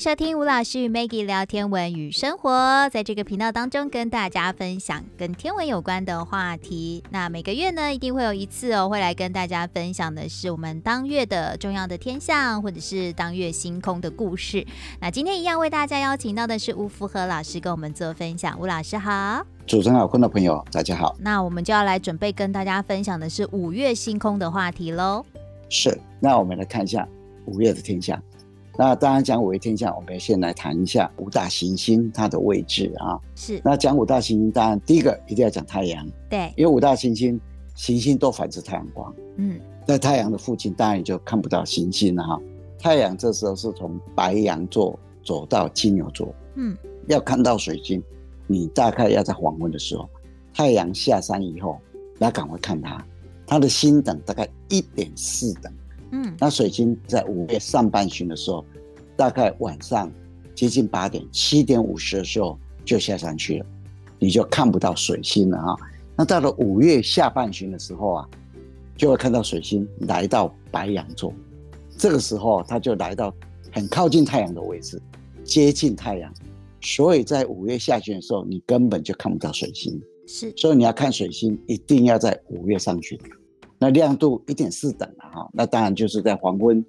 收听吴老师与 Maggie 聊天文与生活，在这个频道当中跟大家分享跟天文有关的话题。那每个月呢，一定会有一次哦，会来跟大家分享的是我们当月的重要的天象，或者是当月星空的故事。那今天一样为大家邀请到的是吴福和老师跟我们做分享。吴老师好，主持人好，观众朋友大家好。那我们就要来准备跟大家分享的是五月星空的话题喽。是，那我们来看一下五月的天象。那当然讲五月天象，我们先来谈一下五大行星它的位置啊。是。那讲五大行星，当然第一个一定要讲太阳。对。因为五大行星行星都反射太阳光。嗯。在太阳的附近，当然你就看不到行星了哈。太阳这时候是从白羊座走到金牛座。嗯。要看到水星，你大概要在黄昏的时候，太阳下山以后，要赶快看它。它的星等大概一点四等。嗯，那水星在五月上半旬的时候，大概晚上接近八点、七点五十的时候就下山去了，你就看不到水星了啊。那到了五月下半旬的时候啊，就会看到水星来到白羊座，这个时候它就来到很靠近太阳的位置，接近太阳，所以在五月下旬的时候，你根本就看不到水星。是，所以你要看水星，一定要在五月上旬。那亮度一点四等了哈，那当然就是在黄昏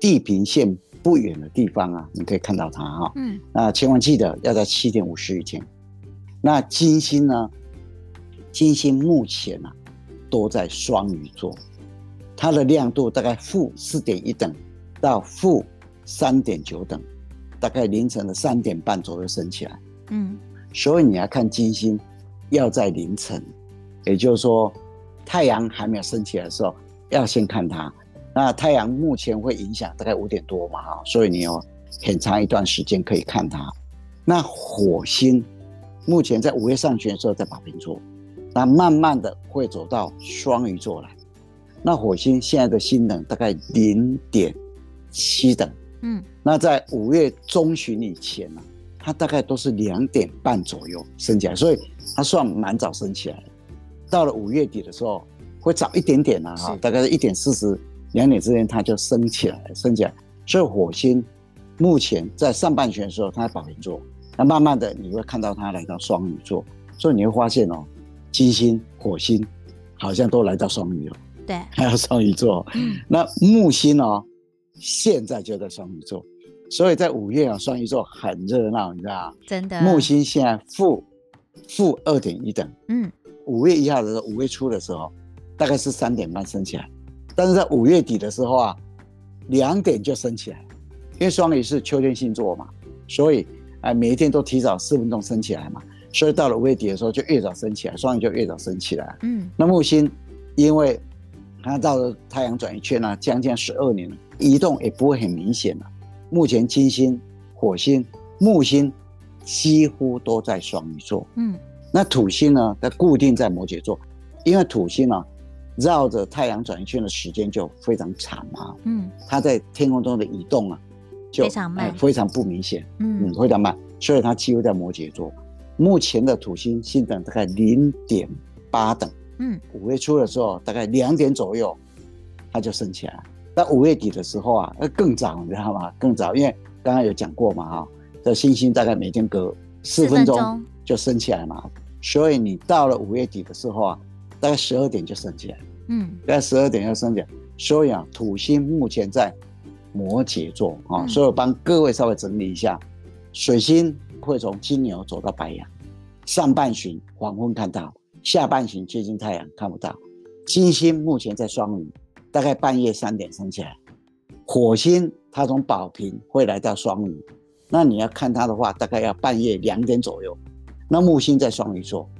地平线不远的地方啊，你可以看到它哈。嗯，那千万记得要在七点五十以前。那金星呢？金星目前啊都在双鱼座，它的亮度大概负四点一等到负三点九等，大概凌晨的三点半左右升起来。嗯，所以你要看金星要在凌晨，也就是说。太阳还没有升起来的时候，要先看它。那太阳目前会影响大概五点多嘛，哈，所以你有很长一段时间可以看它。那火星目前在五月上旬的时候在宝瓶座，那慢慢的会走到双鱼座来。那火星现在的星等大概零点七等，嗯，那在五月中旬以前呢，它大概都是两点半左右升起来，所以它算蛮早升起来的。到了五月底的时候，会早一点点啊，哈，大概是一点四十、两点之间，它就升起来，升起来。所以火星目前在上半旬的时候，它在宝瓶座，那慢慢的你会看到它来到双鱼座，所以你会发现哦，金星、火星好像都来到双鱼了，对，还有双鱼座。那木星哦，现在就在双鱼座，所以在五月啊，双鱼座很热闹，你知道吗？真的。木星现在负负二点一等，嗯。五月一号的时候，五月初的时候，大概是三点半升起来，但是在五月底的时候啊，两点就升起来，因为双鱼是秋天星座嘛，所以啊每一天都提早四分钟升起来嘛，所以到了五月底的时候就越早升起来，双鱼就越早升起来。嗯，那木星因为它到了太阳转一圈呢、啊，将近十二年了，移动也不会很明显了。目前金星、火星、木星几乎都在双鱼座。嗯。那土星呢？它固定在摩羯座，因为土星呢绕着太阳转一圈的时间就非常长啊。嗯，它在天空中的移动啊，就非常慢，呃、非常不明显。嗯，嗯，非常慢，所以它几乎在摩羯座。目前的土星星等大概零点八等。嗯，五月初的时候大概两点左右，它就升起来。那五月底的时候啊，那更早，你知道吗？更早，因为刚刚有讲过嘛，哈，这星星大概每天隔四分钟就升起来嘛。所以你到了五月底的时候啊，大概十二点就升起来，嗯，大概十二点就升起来。所以啊，土星目前在摩羯座啊，所以我帮各位稍微整理一下，水星会从金牛走到白羊，上半旬黄昏看到，下半旬接近太阳看不到。金星目前在双鱼，大概半夜三点升起来。火星它从宝瓶会来到双鱼，那你要看它的话，大概要半夜两点左右。那木星在双鱼座，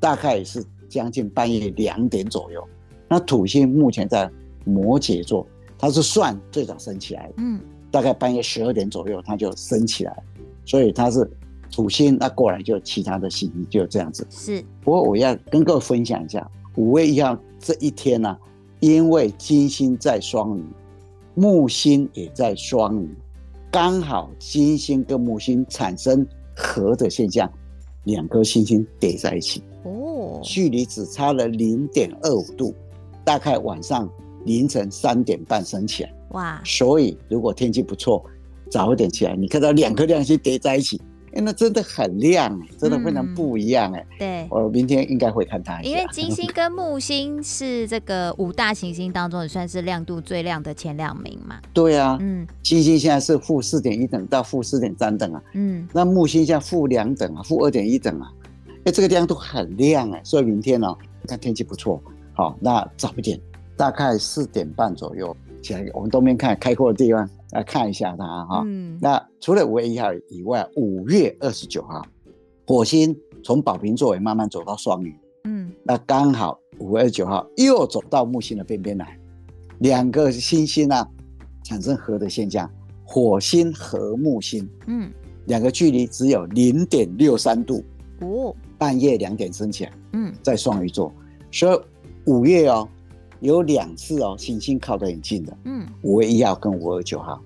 大概也是将近半夜两点左右。那土星目前在摩羯座，它是算最早升起来的，嗯，大概半夜十二点左右它就升起来，所以它是土星，那过来就其他的星就这样子。是，不过我要跟各位分享一下，五月一号这一天呢、啊，因为金星在双鱼，木星也在双鱼，刚好金星跟木星产生合的现象。两颗星星叠在一起，哦，距离只差了零点二五度，大概晚上凌晨三点半升起来。哇！所以如果天气不错，早一点起来，你看到两颗亮星叠在一起。欸、那真的很亮，真的非常不一样哎、嗯。对，我明天应该会看它一下。因为金星跟木星是这个五大行星当中也算是亮度最亮的前两名嘛。对啊，嗯，金星现在是负四点一等到负四点三等啊，嗯，那木星现在负两等啊，负二点一等啊，哎、欸，这个地方都很亮哎，所以明天呢、喔，看天气不错，好，那早一点，大概四点半左右起来，我们东边看开阔的地方。来看一下它哈，嗯、那除了五月一号以外，五月二十九号，火星从宝瓶座也慢慢走到双鱼，嗯，那刚好五月二十九号又走到木星的边边来，两个星星呢、啊、产生合的现象，火星和木星，嗯，两个距离只有零点六三度，哦，半夜两点升起来，嗯，在双鱼座，所以五月哦。有两次哦，行星靠得很近的，嗯，五月一号跟五月九号，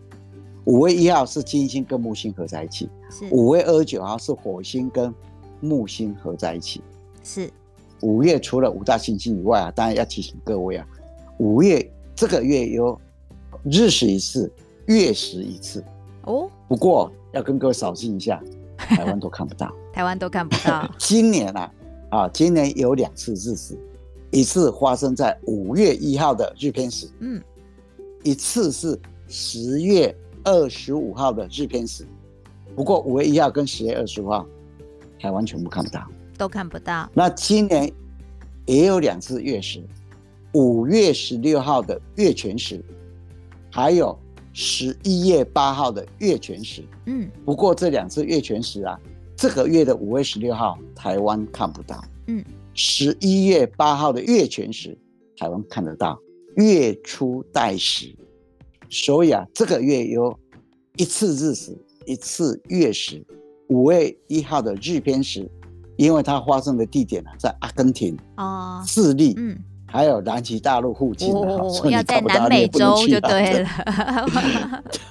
五月一号是金星跟木星合在一起，是。五月二十九号是火星跟木星合在一起，是。五月除了五大行星以外啊，当然要提醒各位啊，五月这个月有日食一次，月食一次。哦，不过要跟各位扫兴一下，台湾都看不到，台湾都看不到 今年啊啊，今年有两次日食。一次发生在五月一号的日偏食，嗯，一次是十月二十五号的日偏食。不过五月一号跟十月二十五号，台湾全部看不到，都看不到。那今年也有两次月食，五月十六号的月全食，还有十一月八号的月全食。嗯，不过这两次月全食啊，这个月的五月十六号台湾看不到。嗯。十一月八号的月全食，台湾看得到月初带食，所以啊，这个月有一次日食，一次月食。五月一号的日偏食，因为它发生的地点呢、啊，在阿根廷、哦，智利，嗯，还有南极大陆附近、啊哦，所以你看不到，要在南美洲就对了。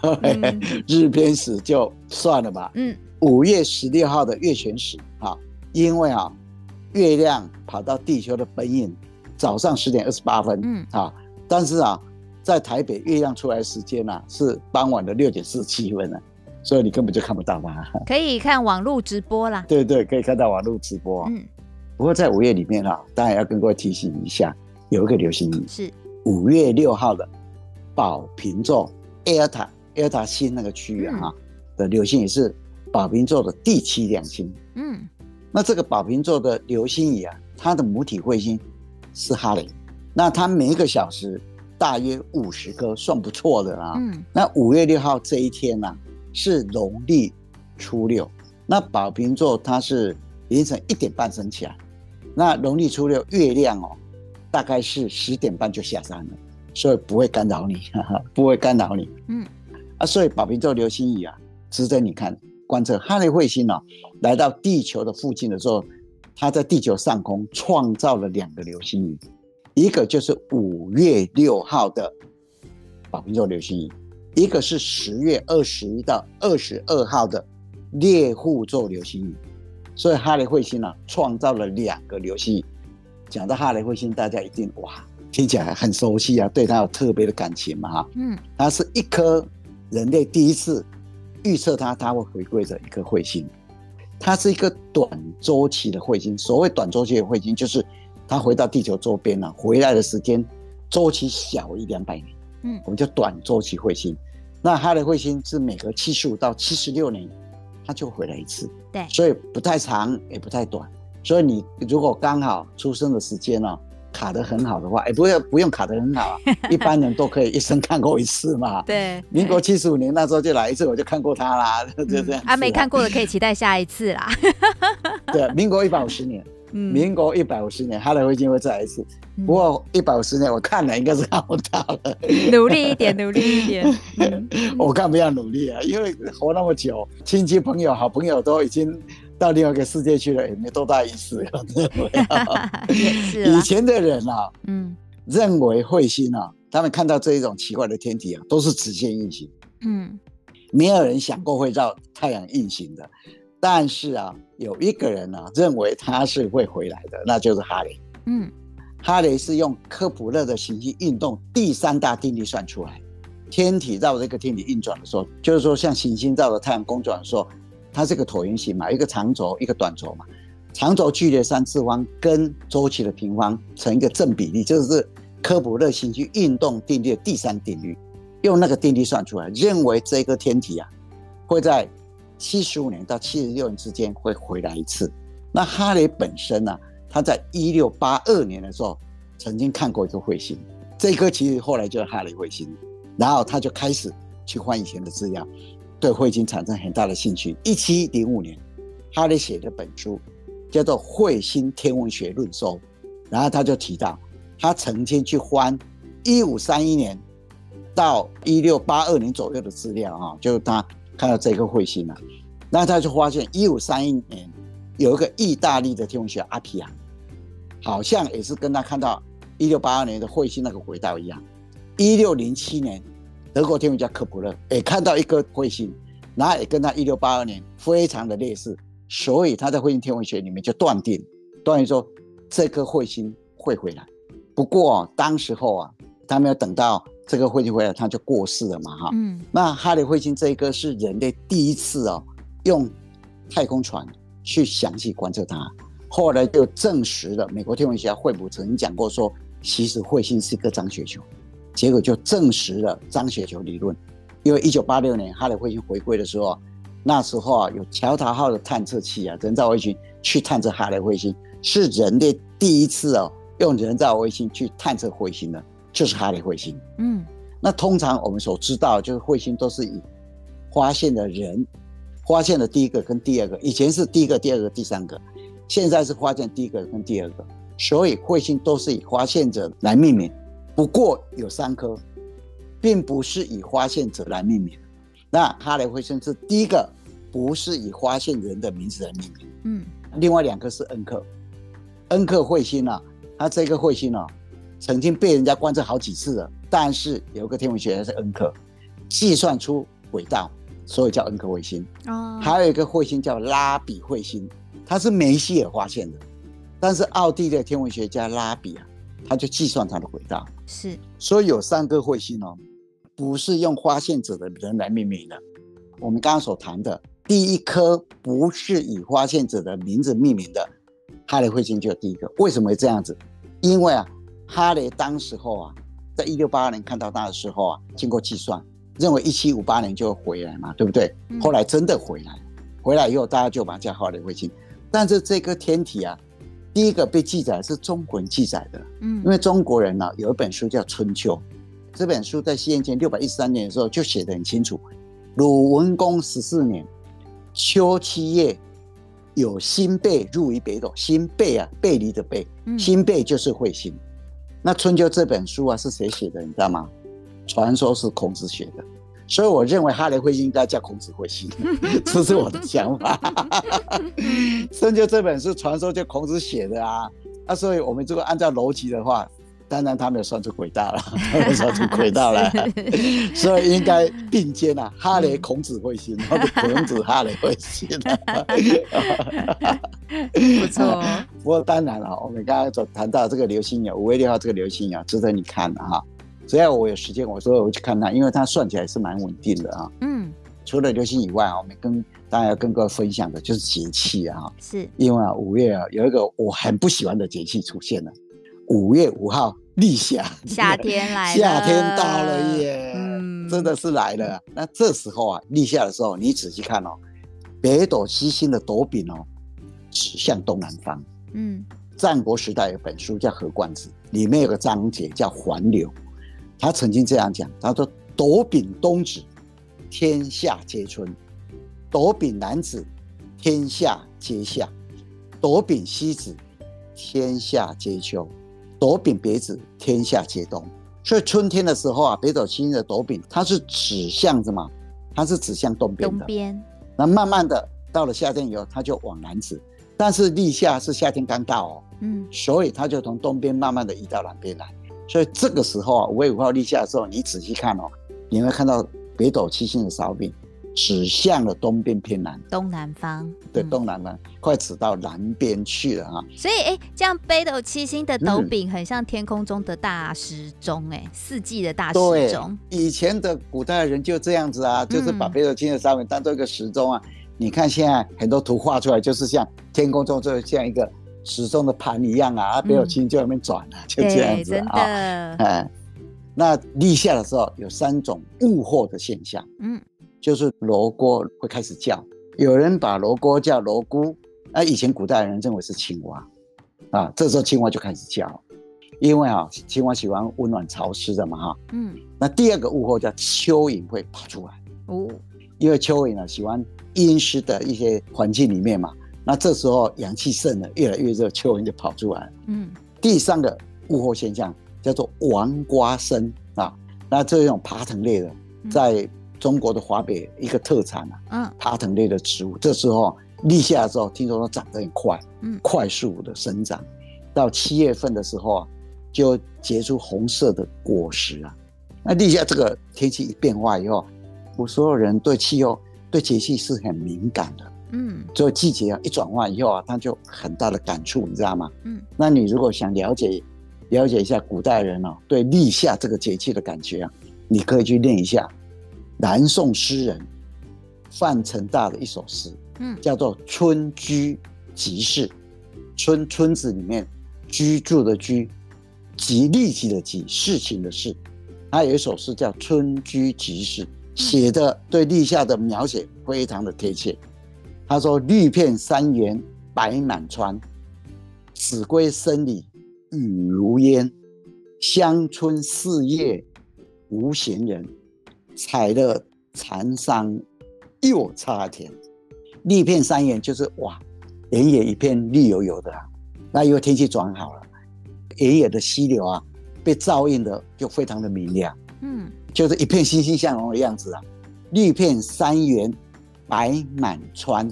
对，嗯、日偏食就算了吧。嗯，五月十六号的月全食，啊，因为啊。月亮跑到地球的本影，早上十点二十八分，嗯啊，但是啊，在台北月亮出来的时间呢、啊、是傍晚的六点四十七分呢，所以你根本就看不到嘛。可以看网络直播啦。对对，可以看到网络直播。嗯，不过在五月里面、啊，当然要跟各位提醒一下，有一个流星雨是五月六号的宝瓶座 Eta Eta 星那个区域哈、啊嗯、的流星雨是宝瓶座的第七亮星。嗯。那这个宝瓶座的流星雨啊，它的母体彗星是哈雷，那它每一个小时大约五十颗，算不错的啦。嗯。那五月六号这一天呢、啊，是农历初六。那宝瓶座它是凌晨一点半升起来，那农历初六月亮哦，大概是十点半就下山了，所以不会干扰你，哈哈，不会干扰你。嗯。啊，所以宝瓶座流星雨啊，值得你看。观测哈雷彗星呢、啊，来到地球的附近的时候，它在地球上空创造了两个流星雨，一个就是五月六号的宝瓶座流星雨，一个是十月二十一到二十二号的猎户座流星雨。所以哈雷彗星呢、啊，创造了两个流星雨。讲到哈雷彗星，大家一定哇，听起来很熟悉啊，对它有特别的感情嘛哈。嗯，它是一颗人类第一次。预测它，它会回归的一颗彗星，它是一个短周期的彗星。所谓短周期的彗星，就是它回到地球周边了、啊，回来的时间周期小一两百年。嗯，我们叫短周期彗星。那哈雷彗星是每隔七十五到七十六年，它就回来一次。对，所以不太长，也不太短。所以你如果刚好出生的时间呢、啊？卡得很好的话，哎、欸，不要不用卡得很好啊，一般人都可以一生看过一次嘛。对，民国七十五年那时候就来一次，我就看过他啦，就这样。啊，没看过的可以期待下一次啦。对，民国一百五十年，嗯，民国一百五十年，哈雷彗星会再来一次。不过一百五十年我看了应该是看不到了。努力一点，努力一点。我看不要努力啊，因为活那么久，亲戚朋友、好朋友都已经。到另外一个世界去了，也没多大意思。以前的人啊，嗯，认为彗星啊，他们看到这一种奇怪的天体啊，都是直线运行，嗯，没有人想过会绕太阳运行的。但是啊，有一个人呢、啊，认为他是会回来的，那就是哈雷。嗯，哈雷是用科普勒的行星运动第三大定律算出来，天体绕这个天体运转的时候，就是说像行星绕着太阳公转的时候，它是个椭圆形嘛，一个长轴，一个短轴嘛。长轴距离三次方跟周期的平方成一个正比例，就是科普勒星系运动定律的第三定律。用那个定律算出来，认为这个天体啊会在七十五年到七十六年之间会回来一次。那哈雷本身呢、啊，他在一六八二年的时候曾经看过一个彗星，这颗其实后来就是哈雷彗星。然后他就开始去换以前的资料，对彗星产生很大的兴趣。一七零五年，哈利写的本书叫做《彗星天文学论说》，然后他就提到，他曾经去翻一五三一年到一六八二年左右的资料啊，就是他看到这个彗星了，然后他就发现一五三一年有一个意大利的天文学阿皮亚，好像也是跟他看到一六八二年的彗星那个轨道一样。一六零七年，德国天文家科普勒也看到一颗彗星，然后也跟他一六八二年非常的类似，所以他在彗星天文学里面就断定，断定说这颗彗星会回来。不过当时候啊，他没有等到这个彗星回来，他就过世了嘛，哈。嗯。那哈雷彗星这一颗是人类第一次哦，用太空船去详细观测它，后来就证实了美国天文学家惠普曾经讲过说，其实彗星是一个脏雪球。结果就证实了张雪球理论，因为一九八六年哈雷彗星回归的时候，那时候啊有乔塔号的探测器啊，人造卫星去探测哈雷彗星，是人类第一次哦用人造卫星去探测彗星的，就是哈雷彗星。嗯，那通常我们所知道就是彗星都是以发现的人发现的第一个跟第二个，以前是第一个、第二个、第三个，现在是发现第一个跟第二个，所以彗星都是以发现者来命名。不过有三颗，并不是以发现者来命名。那哈雷彗星是第一个，不是以发现人的名字来命名。嗯，另外两颗是恩克，恩克彗星啊，它这个彗星啊，曾经被人家观测好几次了。但是有个天文学家是恩克，计算出轨道，所以叫恩克彗星。哦，还有一个彗星叫拉比彗星，它是梅西尔发现的，但是奥地利的天文学家拉比啊。他就计算它的轨道，是，所以有三颗彗星哦，不是用发现者的人来命名的。我们刚刚所谈的第一颗不是以发现者的名字命名的哈雷彗星，就第一个。为什么会这样子？因为啊，哈雷当时候啊，在一六八二年看到它的时候啊，经过计算，认为一七五八年就会回来嘛，对不对？后来真的回来，回来以后大家就把它叫哈雷彗星。但是这颗天体啊。第一个被记载是中国人记载的，嗯，因为中国人呢、啊、有一本书叫《春秋》，这本书在西元前六百一十三年的时候就写得很清楚。鲁文公十四年，秋七月，有新背入于北斗。新背啊，背离的背，新背就是彗星。嗯、那《春秋》这本书啊是谁写的？你知道吗？传说是孔子写的。所以我认为哈雷彗星应该叫孔子彗星，这是我的想法。春秋这本书传说就孔子写的啊，那、啊、所以我们如果按照逻辑的话，当然他没有算出轨道了，没有算出轨道来，所以应该并肩啊，哈雷孔子彗星或者孔子哈雷彗星。不错。不过当然了，我们刚刚所谈到这个流星雨，五月六号这个流星雨值得你看的哈。只要我有时间，我说我去看它，因为它算起来是蛮稳定的啊。嗯，除了流星以外啊，我们跟大家要跟各位分享的就是节气啊。是，因为啊，五月啊有一个我很不喜欢的节气出现了，五月五号立夏，夏天来了，夏天到了耶，嗯，真的是来了。那这时候啊，立夏的时候，你仔细看哦，北斗七星的斗柄哦，指向东南方。嗯，战国时代有本书叫《河冠子》，里面有个章节叫环流。他曾经这样讲：“他说，斗柄东指，天下皆春；斗柄南指，天下皆夏；斗柄西指，天下皆秋；斗柄北指，天下皆冬。所以春天的时候啊，北斗七星的斗柄，它是指向什么？它是指向东边的。东边。那慢慢的到了夏天以后，它就往南指。但是立夏是夏天刚到哦，嗯，所以它就从东边慢慢的移到南边来。”所以这个时候啊，五月五号立夏的时候，你仔细看哦，你会看到北斗七星的勺柄指向了东边偏南，东南方，对，东南方，快指到南边去了啊！所以，哎、欸，这样北斗七星的斗柄很像天空中的大时钟，哎，四季的大时钟。以前的古代的人就这样子啊，就是把北斗七星的勺柄当做一个时钟啊。你看现在很多图画出来，就是像天空中就像一个时钟的盘一样啊，北斗七星就在那边转啊，就这样子啊。哎，那立夏的时候有三种物候的现象，嗯。就是锣锅会开始叫，有人把锣锅叫锣姑，那以前古代人认为是青蛙，啊，这时候青蛙就开始叫，因为啊，青蛙喜欢温暖潮湿的嘛，哈，嗯，那第二个物候叫蚯蚓会爬出来，哦，因为蚯蚓呢喜欢阴湿的一些环境里面嘛，那这时候阳气盛了，越来越热，蚯蚓就跑出来，嗯，第三个物候现象叫做王瓜生啊，那这种爬藤类的在。中国的华北一个特产啊，嗯，爬藤类的植物，这时候立夏的时候，听说它长得很快，嗯，快速的生长，到七月份的时候啊，就结出红色的果实啊。那立夏这个天气一变化以后，我所有人对气候、对节气是很敏感的，嗯，所以季节啊一转换以后啊，他就很大的感触，你知道吗？嗯，那你如果想了解了解一下古代人哦、啊，对立夏这个节气的感觉啊，你可以去念一下。南宋诗人范成大的一首诗，嗯，叫做《村居即事》。村村子里面居住的居，即立即的即，事情的事。他有一首诗叫《村居即事》，写的对立夏的描写非常的贴切。他说：“绿遍山原白满川，子规声里雨如烟。乡村四月无闲人。”采了蚕桑又插田，绿遍山原就是哇，原野一片绿油油的啊。那因为天气转好了，原野的溪流啊，被照映的就非常的明亮，嗯，就是一片欣欣向荣的样子啊。绿遍山原白满川，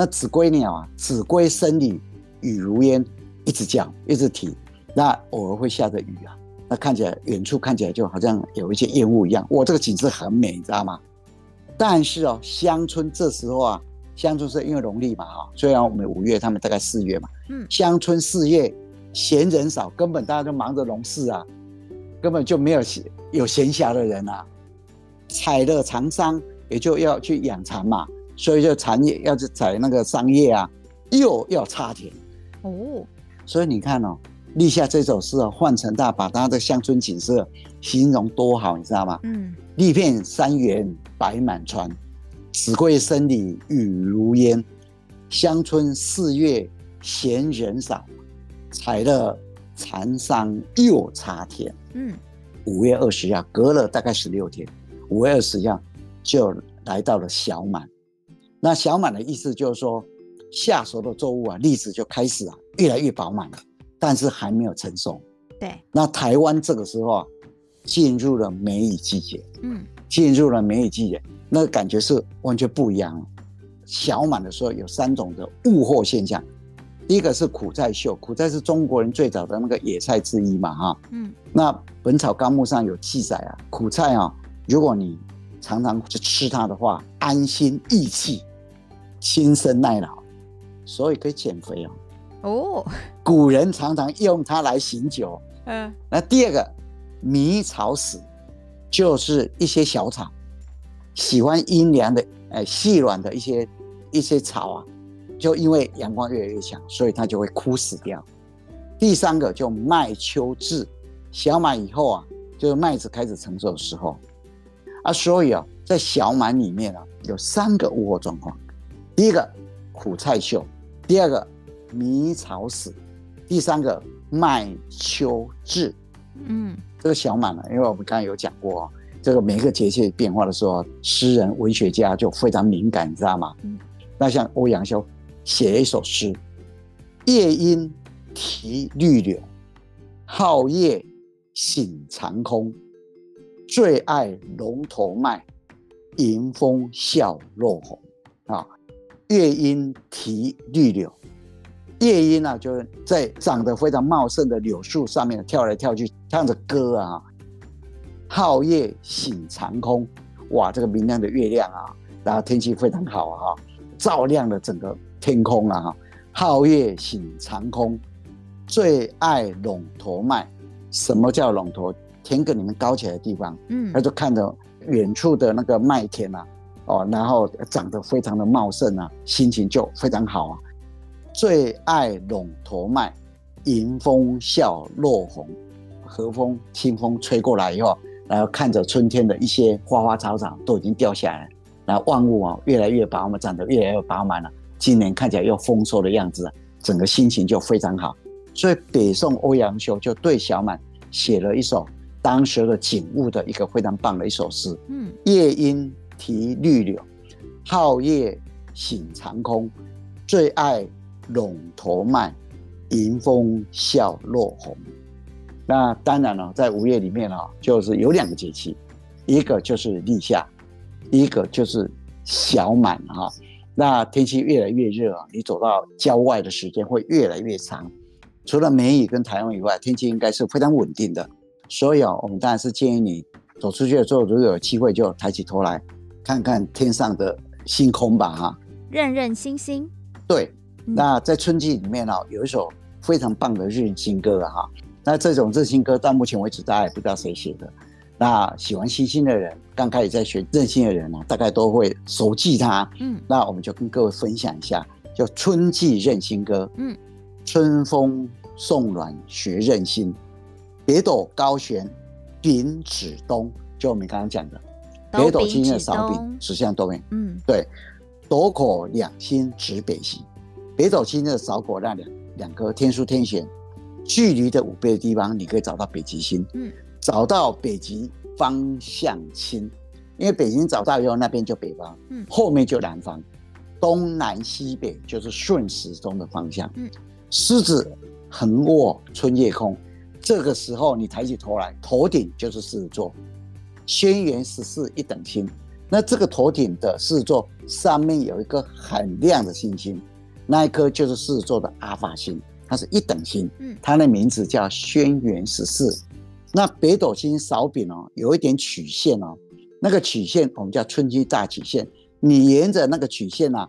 那子规鸟啊，子规声里雨如烟，一直叫，一直啼，那偶尔会下着雨啊。那看起来远处看起来就好像有一些烟雾一样，哇，这个景色很美，你知道吗？但是哦，乡村这时候啊，乡村是因为农历嘛，哈，虽然我们五月，他们大概四月嘛，嗯，乡村四月闲人少，根本大家都忙着农事啊，根本就没有有闲暇的人啊。采了蚕桑，也就要去养蚕嘛，所以就产业要去采那个桑叶啊，又要插田哦，所以你看哦。立夏这首诗啊，换成大把他的乡村景色形容多好，你知道吗？嗯，绿遍山原白满川，子规声里雨如烟。乡村四月闲人少，采了蚕桑又插田。嗯，五月二十号，隔了大概十六天，五月二十号就来到了小满。那小满的意思就是说，夏熟的作物啊，粒子就开始啊，越来越饱满了。但是还没有成熟，对。那台湾这个时候啊，进入了梅雨季节，嗯，进入了梅雨季节，那个感觉是完全不一样。小满的时候有三种的物候现象，第一个是苦菜秀，苦菜是中国人最早的那个野菜之一嘛，哈，嗯。那《本草纲目》上有记载啊，苦菜啊，如果你常常去吃它的话，安心益气，轻身耐老，所以可以减肥哦。哦，古人常常用它来醒酒。嗯，那第二个迷草死，就是一些小草，喜欢阴凉的、哎细软的一些一些草啊，就因为阳光越来越强，所以它就会枯死掉。第三个就麦秋至，小满以后啊，就是麦子开始成熟的时候啊，所以啊，在小满里面啊，有三个物候状况：第一个苦菜秀，第二个。迷草死，第三个麦秋至，嗯，这个小满了，因为我们刚才有讲过，这个每个节气变化的时候，诗人文学家就非常敏感，你知道吗？嗯，那像欧阳修写一首诗：夜莺啼绿柳，皓月醒长空，最爱龙头麦，迎风笑落红。啊，夜莺啼绿柳。夜莺啊，就是在长得非常茂盛的柳树上面跳来跳去，唱着歌啊。皓月醒长空，哇，这个明亮的月亮啊，然后天气非常好啊，照亮了整个天空啊，哈，皓月醒长空，最爱陇头麦。什么叫陇头？田埂里面高起来的地方，嗯，他就看着远处的那个麦田啊，哦，然后长得非常的茂盛啊，心情就非常好啊。最爱陇头麦，迎风笑落红，和风清风吹过来以后，然后看着春天的一些花花草草都已经掉下来，然后万物啊越来越饱满，长得越来越饱满了。今年看起来又丰收的样子啊，整个心情就非常好。所以北宋欧阳修就对小满写了一首当时的景物的一个非常棒的一首诗。嗯，夜莺啼绿柳，皓月醒长空，最爱陇头麦，迎风笑落红。那当然了，在五月里面啊，就是有两个节气，一个就是立夏，一个就是小满哈。那天气越来越热啊，你走到郊外的时间会越来越长。除了梅雨跟台风以外，天气应该是非常稳定的。所以啊，我们当然是建议你走出去的时候，如果有机会就抬起头来看看天上的星空吧，哈，认认星星。对，那在春季里面呢，有一首非常棒的日星歌啊，哈。那这种日星歌到目前为止，大家也不知道谁写的。那喜欢星星的人，刚开始在学认星的人呢，大概都会熟记它。嗯，那我们就跟各位分享一下，叫《春季认星歌》。嗯，春风。送暖学认星，北斗高悬顶指东，就我们刚刚讲的，北斗七星的扫柄指向东面。嗯，对，斗口两星指北极，北斗七星的扫口那两两颗天枢天璇，距离的五倍的地方，你可以找到北极星。嗯，找到北极方向亲，因为北极找到以后，那边就北方，嗯，后面就南方，东南西北就是顺时钟的方向。嗯，狮子。横卧春夜空，这个时候你抬起头来，头顶就是狮子座，轩辕十四一等星。那这个头顶的狮子座上面有一个很亮的星星，那一颗就是狮子座的阿法星，它是一等星。嗯，它的名字叫轩辕十四。那北斗星勺柄哦，有一点曲线哦，那个曲线我们叫春季大曲线。你沿着那个曲线啊，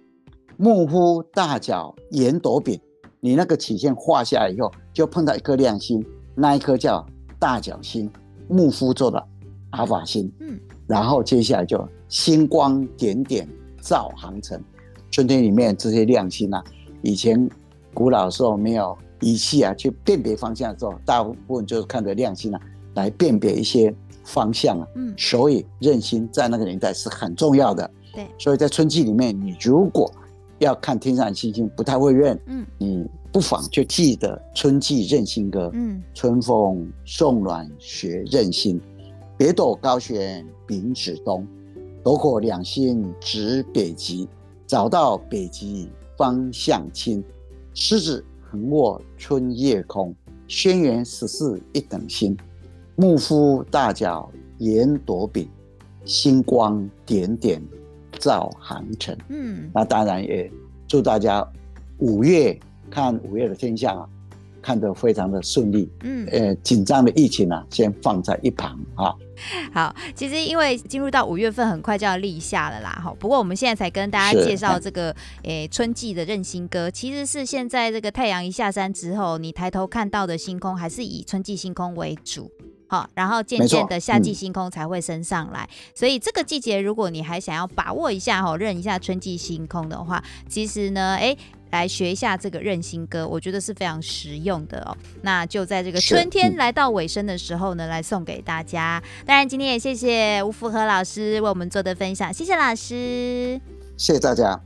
木夫大角沿斗柄。你那个曲线画下来以后，就碰到一颗亮星，那一颗叫大角星，木夫座的阿法星。嗯，然后接下来就星光点点照航程。春天里面这些亮星啊，以前古老的时候没有仪器啊，去辨别方向的时候，大部分就是看着亮星啊来辨别一些方向啊。嗯，所以认星在那个年代是很重要的。对，所以在春季里面，你如果要看天上的星星，不太会认，嗯，你不妨就记得春季认星歌，嗯，春风送暖学认星，北斗高悬秉指东，斗火两星指北极，找到北极方向亲，狮子横卧春夜空，轩辕十四一等星，牧夫大角沿斗柄，星光点点。照航程，嗯，那当然也祝大家五月看五月的天象啊，看得非常的顺利，嗯，呃，紧张的疫情啊，先放在一旁啊。好，其实因为进入到五月份，很快就要立夏了啦，哈。不过我们现在才跟大家介绍这个，诶、欸，春季的任星歌，其实是现在这个太阳一下山之后，你抬头看到的星空，还是以春季星空为主。好，然后渐渐的夏季星空才会升上来，嗯、所以这个季节，如果你还想要把握一下哈，认一下春季星空的话，其实呢，哎，来学一下这个任性歌，我觉得是非常实用的哦。那就在这个春天来到尾声的时候呢，来送给大家。当然，今天也谢谢吴福和老师为我们做的分享，谢谢老师，谢谢大家。